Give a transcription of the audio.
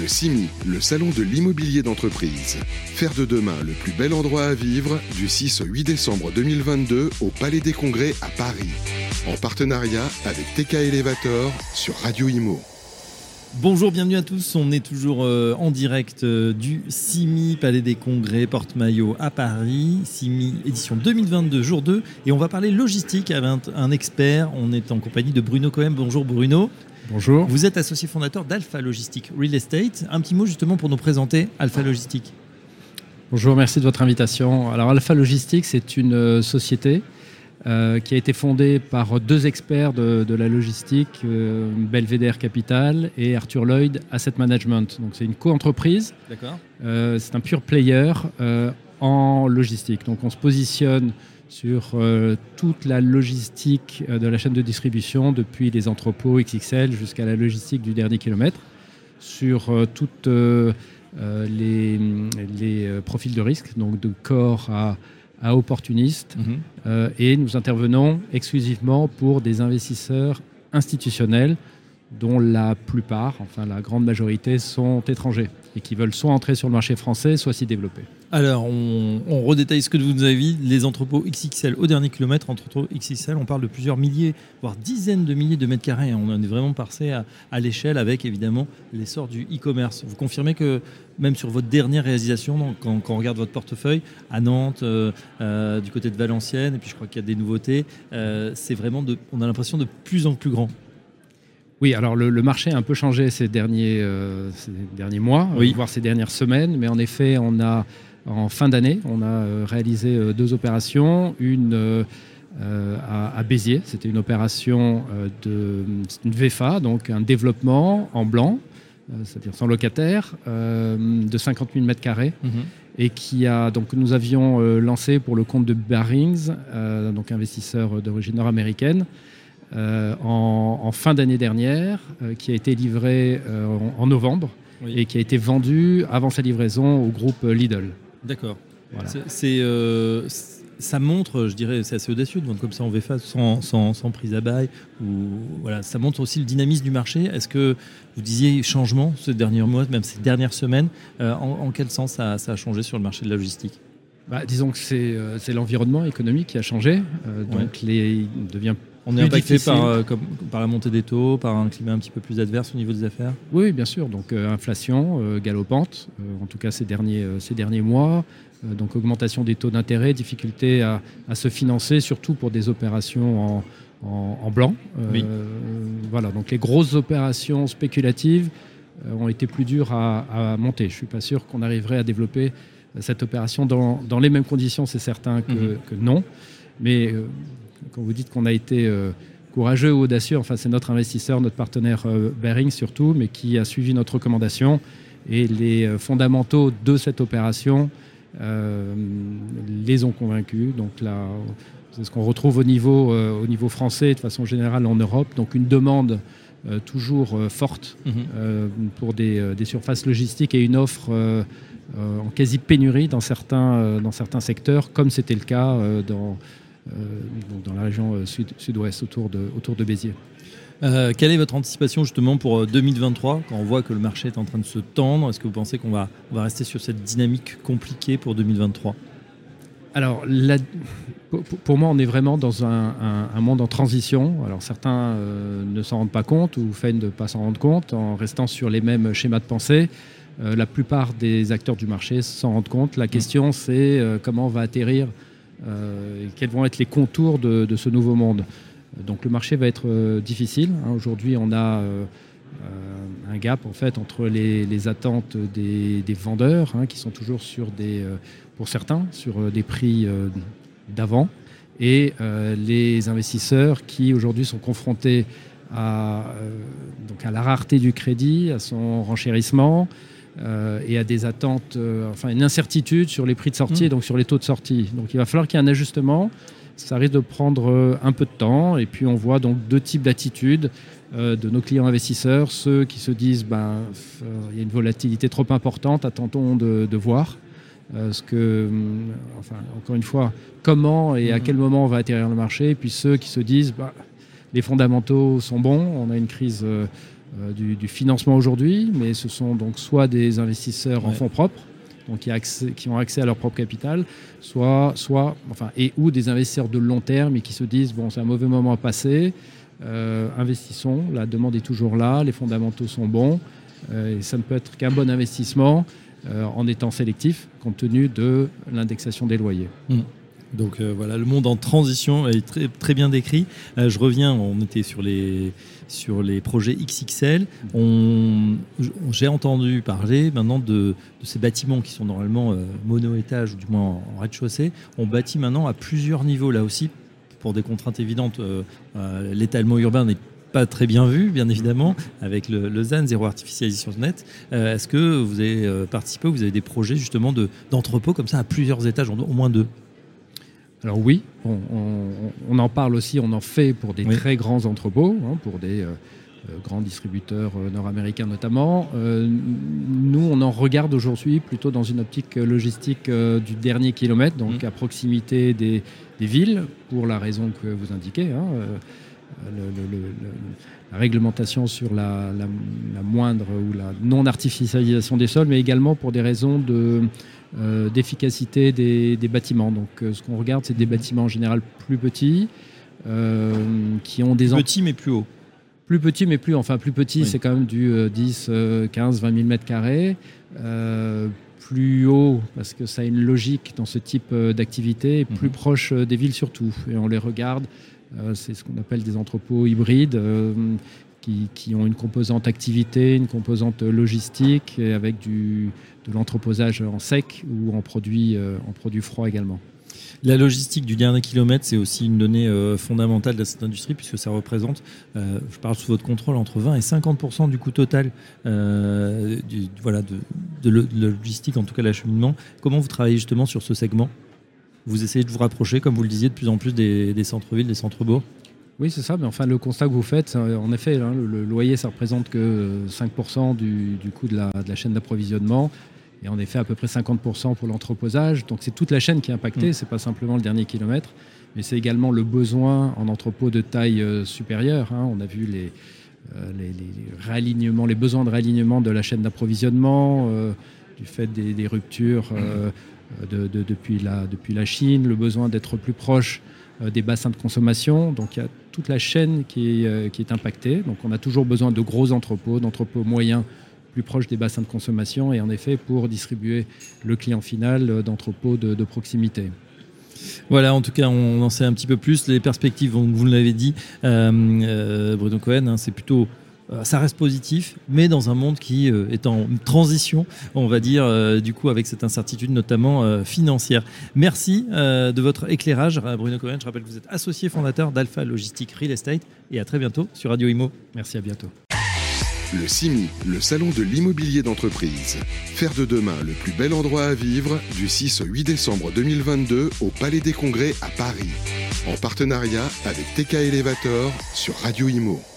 Le CIMI, le salon de l'immobilier d'entreprise. Faire de demain le plus bel endroit à vivre du 6 au 8 décembre 2022 au Palais des Congrès à Paris. En partenariat avec TK Elevator sur Radio Imo. Bonjour, bienvenue à tous. On est toujours euh, en direct euh, du CIMI, Palais des Congrès, Porte-Maillot à Paris. CIMI édition 2022, jour 2. Et on va parler logistique avec un, un expert. On est en compagnie de Bruno Cohen. Bonjour Bruno. Bonjour. Vous êtes associé fondateur d'Alpha Logistique Real Estate. Un petit mot justement pour nous présenter Alpha Logistique. Bonjour, merci de votre invitation. Alors Alpha Logistique, c'est une euh, société euh, qui a été fondée par deux experts de, de la logistique, euh, Belvedere Capital et Arthur Lloyd Asset Management. Donc c'est une co-entreprise. D'accord. Euh, c'est un pure player en logistique. Donc on se positionne sur euh, toute la logistique euh, de la chaîne de distribution, depuis les entrepôts XXL jusqu'à la logistique du dernier kilomètre, sur euh, toutes euh, les, les, profils de risque, donc de corps à, à opportunistes. Mhm. Et nous intervenons exclusivement pour des investisseurs institutionnels dont la plupart, enfin la grande majorité, sont étrangers et qui veulent soit entrer sur le marché français, soit s'y développer. Alors, on, on redétaille ce que vous nous avez dit. Les entrepôts XXL au dernier kilomètre, entrepôts XXL, on parle de plusieurs milliers, voire dizaines de milliers de mètres carrés. On en est vraiment passé à, à l'échelle avec évidemment l'essor du e-commerce. Vous confirmez que même sur votre dernière réalisation, donc, quand, quand on regarde votre portefeuille, à Nantes, euh, euh, du côté de Valenciennes, et puis je crois qu'il y a des nouveautés, euh, c'est vraiment, de, on a l'impression de plus en plus grand. Oui, alors le, le marché a un peu changé ces derniers, euh, ces derniers mois, Oui. voire ces dernières semaines, mais en effet, on a en fin d'année, on a euh, réalisé euh, deux opérations, une euh, à, à Béziers, c'était une opération de une VFA, donc un développement en blanc, c'est-à-dire sans locataire, euh, de 50 000 mètres carrés et qui a donc nous avions lancé pour le compte de Barings, euh, donc investisseur d'origine nord-américaine, euh, en, en fin d'année dernière, euh, qui a été livré euh, en, en novembre Oui. et qui a été vendu avant sa livraison au groupe Lidl. D'accord. Voilà. C'est- C'est, euh, ça montre, je dirais, c'est assez audacieux de vendre comme ça en VFA sans, sans, sans prise à bail. Ou, voilà, ça montre aussi le dynamisme du marché. Est-ce que vous disiez changement ces derniers mois, même ces dernières semaines euh, en, en quel sens ça, ça a changé sur le marché de la logistique? Bah, disons que c'est euh, c'est l'environnement économique qui a changé, euh, donc les, il devient On est impacté par, euh, comme- par la montée des taux, par un climat un petit peu plus adverse au niveau des affaires Oui, bien sûr. Donc euh, inflation euh, galopante, en tout cas ces derniers, ces derniers mois. Donc augmentation des taux d'intérêt, difficulté à, à se financer, surtout pour des opérations en, en- en blanc. Oui. Voilà. Donc les grosses opérations spéculatives ont été plus dures à, à monter. Je suis pas sûr qu'on arriverait à développer cette opération dans, dans les mêmes conditions, c'est certain que, Mhm. que non. Mais quand vous dites qu'on a été euh, courageux ou audacieux, enfin c'est notre investisseur, notre partenaire euh, Bering surtout, mais qui a suivi notre recommandation et les euh, fondamentaux de cette opération euh, les ont convaincus. Donc là, c'est ce qu'on retrouve au niveau, euh, au niveau français, de façon générale en Europe. Donc une demande euh, toujours forte euh, pour des, des surfaces logistiques et une offre en quasi pénurie dans certains, dans certains secteurs, comme c'était le cas dans, donc dans la région euh, sud, sud-ouest autour de, autour de Béziers. Euh, quelle est votre anticipation justement pour euh, 2023 quand on voit que le marché est en train de se tendre? Est-ce que vous pensez qu'on va, on va rester sur cette dynamique compliquée pour 2023 Alors, la- pour, moi, on est vraiment dans un, un- un monde en transition. Alors, certains euh, ne s'en rendent pas compte ou feignent de ne pas s'en rendre compte en restant sur les mêmes schémas de pensée. Euh, la plupart des acteurs du marché s'en rendent compte. La question, c'est euh, comment va atterrir euh, et quels vont être les contours de, ce nouveau monde. Donc, le marché va être euh, difficile. hein. Aujourd'hui, on a euh, euh, un gap en fait entre les, attentes des, vendeurs hein, qui sont toujours sur des, euh, pour certains, sur euh, des prix euh, d'avant, et euh, les investisseurs qui aujourd'hui sont confrontés euh, à la rareté du crédit, à son renchérissement euh, et à des attentes, euh, enfin une incertitude sur les prix de sortie, Mmh. et donc sur les taux de sortie. Donc il va falloir qu'il y ait un ajustement. Ça risque de prendre euh, un peu de temps, et puis on voit donc deux types d'attitudes euh, de nos clients investisseurs, ceux qui se disent ben, il y a une volatilité trop importante, attendons de, de voir. Ce que, hum, enfin, encore une fois, comment et à Mhm. quel moment on va atterrir le marché, et puis ceux qui se disent bah, les fondamentaux sont bons, on a une crise euh, du, financement aujourd'hui, mais ce sont donc soit des investisseurs en fonds propres, donc qui, qui, ont accès à leur propre capital, soit, soit enfin, et ou des investisseurs de long terme et qui se disent bon, c'est un mauvais moment à passer, investissons, la demande est toujours là, les fondamentaux sont bons, et ça ne peut être qu'un bon investissement. Euh, en étant sélectif compte tenu de l'indexation des loyers. Mmh. Donc euh, voilà, le monde en transition est très, bien décrit. Euh, je reviens, on était sur les, sur les projets XXL. J'ai entendu parler maintenant de, ces bâtiments qui sont normalement mono-étage ou du moins en rez-de-chaussée. On bâtit maintenant à plusieurs niveaux là aussi pour des contraintes évidentes. L'étalement urbain n'est pas très bien vu, bien évidemment, avec le, ZAN, zéro artificialisation net. Euh, est-ce que vous avez euh, participé, vous avez des projets justement d'entrepôts comme ça à plusieurs étages, au moins deux? Alors oui, on, en parle aussi, on en fait pour des très grands entrepôts, hein, pour des euh, grands distributeurs nord-américains notamment. nous, on en regarde aujourd'hui plutôt dans une optique logistique du dernier kilomètre, donc mmh. à proximité des, villes, pour la raison que vous indiquez. Hein, la réglementation sur la, moindre ou la non-artificialisation des sols, mais également pour des raisons de, euh, d'efficacité des, bâtiments. Donc euh, ce qu'on regarde, c'est des bâtiments en général plus petits, euh, qui ont des... Petits mais plus hauts. Plus petits mais plus, enfin plus petits, c'est quand même du 10, 15, 20 000 mètres carrés. plus haut, parce que ça a une logique dans ce type d'activité, et plus mhm. proche des villes surtout. Et on les regarde c'est ce qu'on appelle des entrepôts hybrides. Euh, qui, ont une composante activité, une composante logistique, avec du, de l'entreposage en sec ou en produit, euh, en produit froid également. La logistique du dernier kilomètre, c'est aussi une donnée fondamentale de cette industrie, puisque ça représente, je parle sous votre contrôle, entre 20 et 50% du coût total voilà, de, logistique, en tout cas l'acheminement. Comment vous travaillez justement sur ce segment? Vous essayez de vous rapprocher, comme vous le disiez, de plus en plus des, centres-villes, des centres-bourgs? Oui, c'est ça. Mais enfin, le constat que vous faites, en effet, hein, le, loyer, ça représente que 5% du, coût de la, chaîne d'approvisionnement. Et en effet, à peu près 50% pour l'entreposage. Donc, c'est toute la chaîne qui est impactée. Ce mm. C'est pas simplement le dernier kilomètre, mais c'est également le besoin en entrepôt de taille euh, supérieure. Hein. On a vu euh, les, les, réalignements, les besoins de réalignement de la chaîne d'approvisionnement, euh, du fait des, ruptures. Euh, depuis, la, depuis la Chine, le besoin d'être plus proche euh, des bassins de consommation. Donc il y a toute la chaîne qui est, euh, qui est impactée. Donc on a toujours besoin de gros entrepôts, d'entrepôts moyens plus proches des bassins de consommation et en effet pour distribuer le client final d'entrepôts de, proximité. Voilà, en tout cas, on en sait un petit peu plus. Les perspectives, vous l'avez dit, Bruno Cohen, hein, c'est plutôt euh, ça reste positif, mais dans un monde qui euh, est en transition, on va dire, euh, du coup, avec cette incertitude notamment financière. Merci de votre éclairage, Bruno Cohen. Je rappelle que vous êtes associé fondateur d'Alpha Logistique Real Estate et à très bientôt sur Radio Imo. Merci, à bientôt. Le CIMI, le salon de l'immobilier d'entreprise. Faire de demain le plus bel endroit à vivre du 6 au 8 décembre 2022 au Palais des Congrès à Paris. En partenariat avec TK Elevator sur Radio Imo.